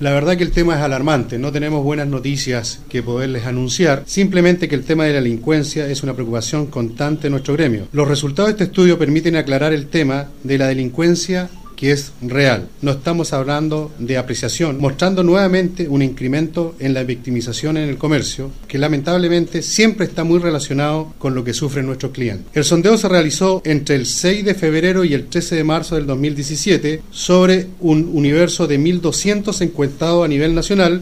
La verdad que el tema es alarmante, no tenemos buenas noticias que poderles anunciar, simplemente que el tema de la delincuencia es una preocupación constante en nuestro gremio. Los resultados de este estudio permiten aclarar el tema de la delincuencia que es real. No estamos hablando de apreciación, mostrando nuevamente un incremento en la victimización en el comercio, que lamentablemente siempre está muy relacionado con lo que sufren nuestros clientes. El sondeo se realizó entre el 6 de febrero y el 13 de marzo del 2017 sobre un universo de 1.200 encuestados a nivel nacional